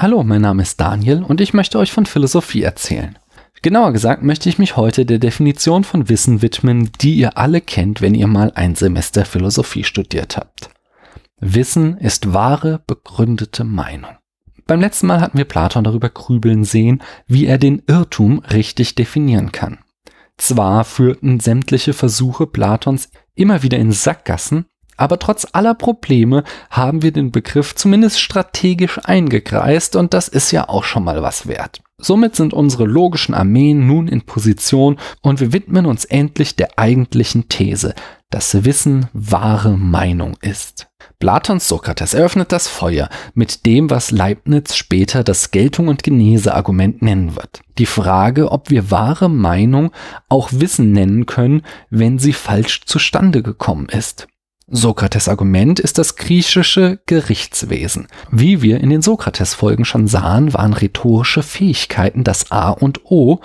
Hallo, mein Name ist Daniel und ich möchte euch von Philosophie erzählen. Genauer gesagt möchte ich mich heute der Definition von Wissen widmen, die ihr alle kennt, wenn ihr mal ein Semester Philosophie studiert habt. Wissen ist wahre, begründete Meinung. Beim letzten Mal hatten wir Platon darüber grübeln sehen, wie er den Irrtum richtig definieren kann. Zwar führten sämtliche Versuche Platons immer wieder in Sackgassen, aber trotz aller Probleme haben wir den Begriff zumindest strategisch eingekreist und das ist ja auch schon mal was wert. Somit sind unsere logischen Armeen nun in Position und wir widmen uns endlich der eigentlichen These, dass Wissen wahre Meinung ist. Platons Sokrates eröffnet das Feuer mit dem, was Leibniz später das Geltung- und Geneseargument nennen wird. Die Frage, ob wir wahre Meinung auch Wissen nennen können, wenn sie falsch zustande gekommen ist. Sokrates Argument ist das griechische Gerichtswesen. Wie wir in den Sokrates-Folgen schon sahen, waren rhetorische Fähigkeiten das A und O,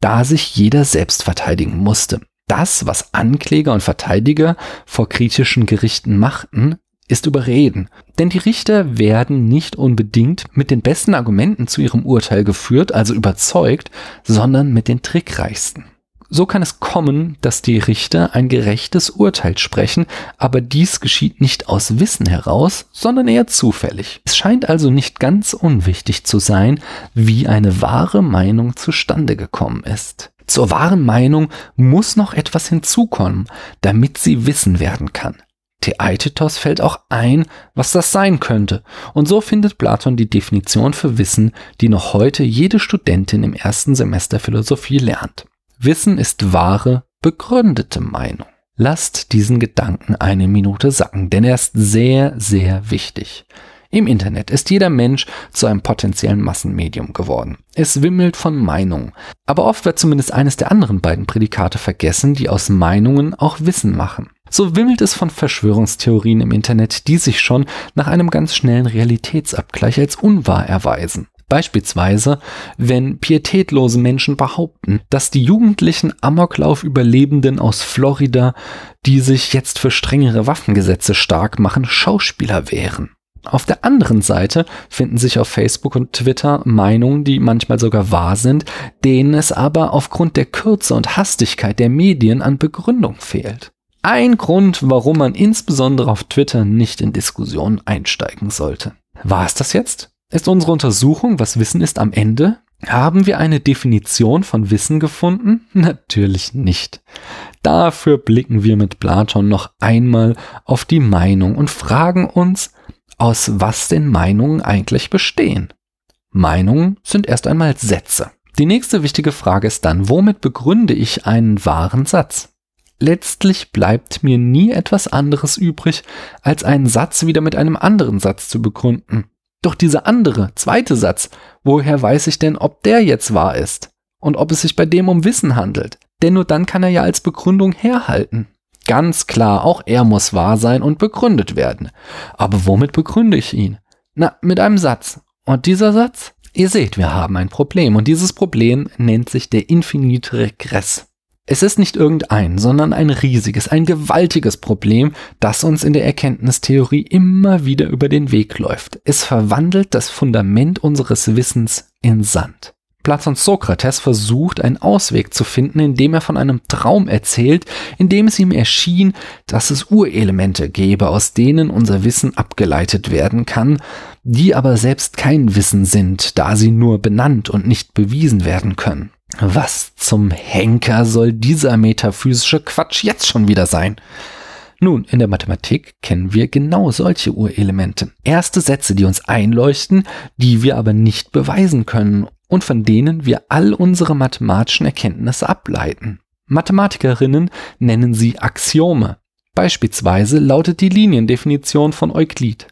da sich jeder selbst verteidigen musste. Das, was Ankläger und Verteidiger vor griechischen Gerichten machten, ist Überreden. Denn die Richter werden nicht unbedingt mit den besten Argumenten zu ihrem Urteil geführt, also überzeugt, sondern mit den trickreichsten. So kann es kommen, dass die Richter ein gerechtes Urteil sprechen, aber dies geschieht nicht aus Wissen heraus, sondern eher zufällig. Es scheint also nicht ganz unwichtig zu sein, wie eine wahre Meinung zustande gekommen ist. Zur wahren Meinung muss noch etwas hinzukommen, damit sie Wissen werden kann. Theaitetos fällt auch ein, was das sein könnte, und so findet Platon die Definition für Wissen, die noch heute jede Studentin im ersten Semester Philosophie lernt. Wissen ist wahre, begründete Meinung. Lasst diesen Gedanken eine Minute sacken, denn er ist sehr, sehr wichtig. Im Internet ist jeder Mensch zu einem potenziellen Massenmedium geworden. Es wimmelt von Meinungen. Aber oft wird zumindest eines der anderen beiden Prädikate vergessen, die aus Meinungen auch Wissen machen. So wimmelt es von Verschwörungstheorien im Internet, die sich schon nach einem ganz schnellen Realitätsabgleich als unwahr erweisen. Beispielsweise, wenn pietätlose Menschen behaupten, dass die jugendlichen Amoklauf-Überlebenden aus Florida, die sich jetzt für strengere Waffengesetze stark machen, Schauspieler wären. Auf der anderen Seite finden sich auf Facebook und Twitter Meinungen, die manchmal sogar wahr sind, denen es aber aufgrund der Kürze und Hastigkeit der Medien an Begründung fehlt. Ein Grund, warum man insbesondere auf Twitter nicht in Diskussionen einsteigen sollte. War es das jetzt? Ist unsere Untersuchung, was Wissen ist, am Ende? Haben wir eine Definition von Wissen gefunden? Natürlich nicht. Dafür blicken wir mit Platon noch einmal auf die Meinung und fragen uns, aus was denn Meinungen eigentlich bestehen. Meinungen sind erst einmal Sätze. Die nächste wichtige Frage ist dann, womit begründe ich einen wahren Satz? Letztlich bleibt mir nie etwas anderes übrig, als einen Satz wieder mit einem anderen Satz zu begründen. Doch dieser andere, zweite Satz, woher weiß ich denn, ob der jetzt wahr ist? Und ob es sich bei dem um Wissen handelt? Denn nur dann kann er ja als Begründung herhalten. Ganz klar, auch er muss wahr sein und begründet werden. Aber womit begründe ich ihn? Na, mit einem Satz. Und dieser Satz? Ihr seht, wir haben ein Problem und dieses Problem nennt sich der Infinite Regress. Es ist nicht irgendein, sondern ein riesiges, ein gewaltiges Problem, das uns in der Erkenntnistheorie immer wieder über den Weg läuft. Es verwandelt das Fundament unseres Wissens in Sand. Platons Sokrates versucht, einen Ausweg zu finden, indem er von einem Traum erzählt, in dem es ihm erschien, dass es Urelemente gäbe, aus denen unser Wissen abgeleitet werden kann, die aber selbst kein Wissen sind, da sie nur benannt und nicht bewiesen werden können. Was zum Henker soll dieser metaphysische Quatsch jetzt schon wieder sein? Nun, in der Mathematik kennen wir genau solche Urelemente. Erste Sätze, die uns einleuchten, die wir aber nicht beweisen können und von denen wir all unsere mathematischen Erkenntnisse ableiten. Mathematikerinnen nennen sie Axiome. Beispielsweise lautet die Liniendefinition von Euklid.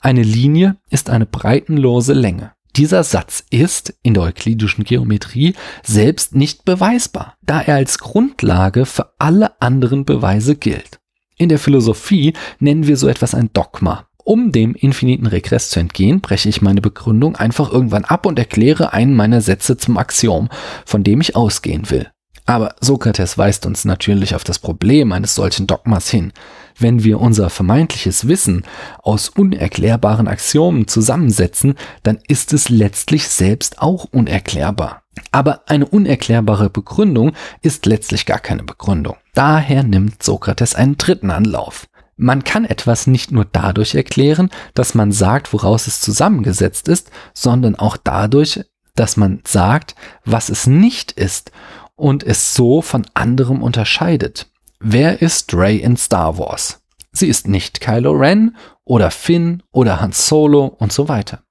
Eine Linie ist eine breitenlose Länge. Dieser Satz ist in der euklidischen Geometrie selbst nicht beweisbar, da er als Grundlage für alle anderen Beweise gilt. In der Philosophie nennen wir so etwas ein Dogma. Um dem infiniten Regress zu entgehen, breche ich meine Begründung einfach irgendwann ab und erkläre einen meiner Sätze zum Axiom, von dem ich ausgehen will. Aber Sokrates weist uns natürlich auf das Problem eines solchen Dogmas hin. Wenn wir unser vermeintliches Wissen aus unerklärbaren Axiomen zusammensetzen, dann ist es letztlich selbst auch unerklärbar. Aber eine unerklärbare Begründung ist letztlich gar keine Begründung. Daher nimmt Sokrates einen dritten Anlauf. Man kann etwas nicht nur dadurch erklären, dass man sagt, woraus es zusammengesetzt ist, sondern auch dadurch, dass man sagt, was es nicht ist und es so von anderem unterscheidet. Wer ist Rey in Star Wars? Sie ist nicht Kylo Ren oder Finn oder Han Solo und so weiter.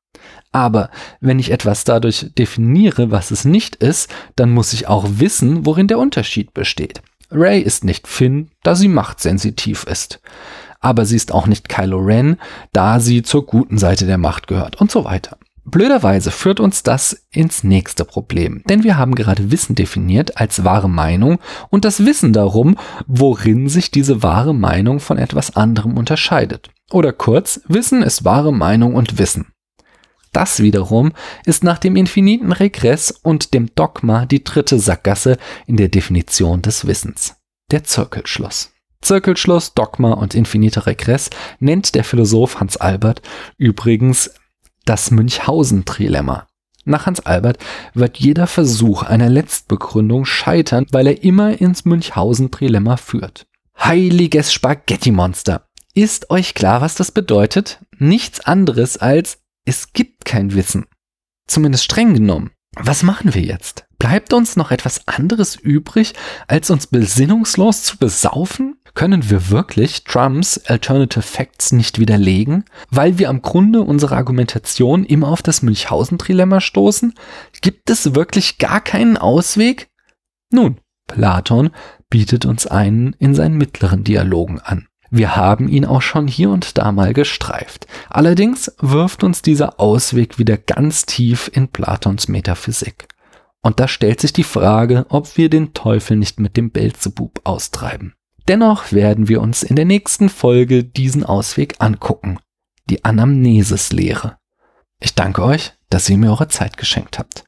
Aber wenn ich etwas dadurch definiere, was es nicht ist, dann muss ich auch wissen, worin der Unterschied besteht. Rey ist nicht Finn, da sie machtsensitiv ist. Aber sie ist auch nicht Kylo Ren, da sie zur guten Seite der Macht gehört und so weiter. Blöderweise führt uns das ins nächste Problem, denn wir haben gerade Wissen definiert als wahre Meinung und das Wissen darum, worin sich diese wahre Meinung von etwas anderem unterscheidet. Oder kurz, Wissen ist wahre Meinung und Wissen. Das wiederum ist nach dem infiniten Regress und dem Dogma die dritte Sackgasse in der Definition des Wissens, der Zirkelschluss. Zirkelschluss, Dogma und infiniter Regress nennt der Philosoph Hans Albert übrigens das Münchhausen-Trilemma. Nach Hans Albert wird jeder Versuch einer Letztbegründung scheitern, weil er immer ins Münchhausen-Trilemma führt. Heiliges Spaghetti-Monster! Ist euch klar, was das bedeutet? Nichts anderes als es gibt kein Wissen. Zumindest streng genommen. Was machen wir jetzt? Bleibt uns noch etwas anderes übrig, als uns besinnungslos zu besaufen? Können wir wirklich Trumps Alternative Facts nicht widerlegen, weil wir am Grunde unserer Argumentation immer auf das Münchhausen-Trilemma stoßen? Gibt es wirklich gar keinen Ausweg? Nun, Platon bietet uns einen in seinen mittleren Dialogen an. Wir haben ihn auch schon hier und da mal gestreift. Allerdings wirft uns dieser Ausweg wieder ganz tief in Platons Metaphysik. Und da stellt sich die Frage, ob wir den Teufel nicht mit dem Belzebub austreiben. Dennoch werden wir uns in der nächsten Folge diesen Ausweg angucken. Die Anamnesis-Lehre. Ich danke euch, dass ihr mir eure Zeit geschenkt habt.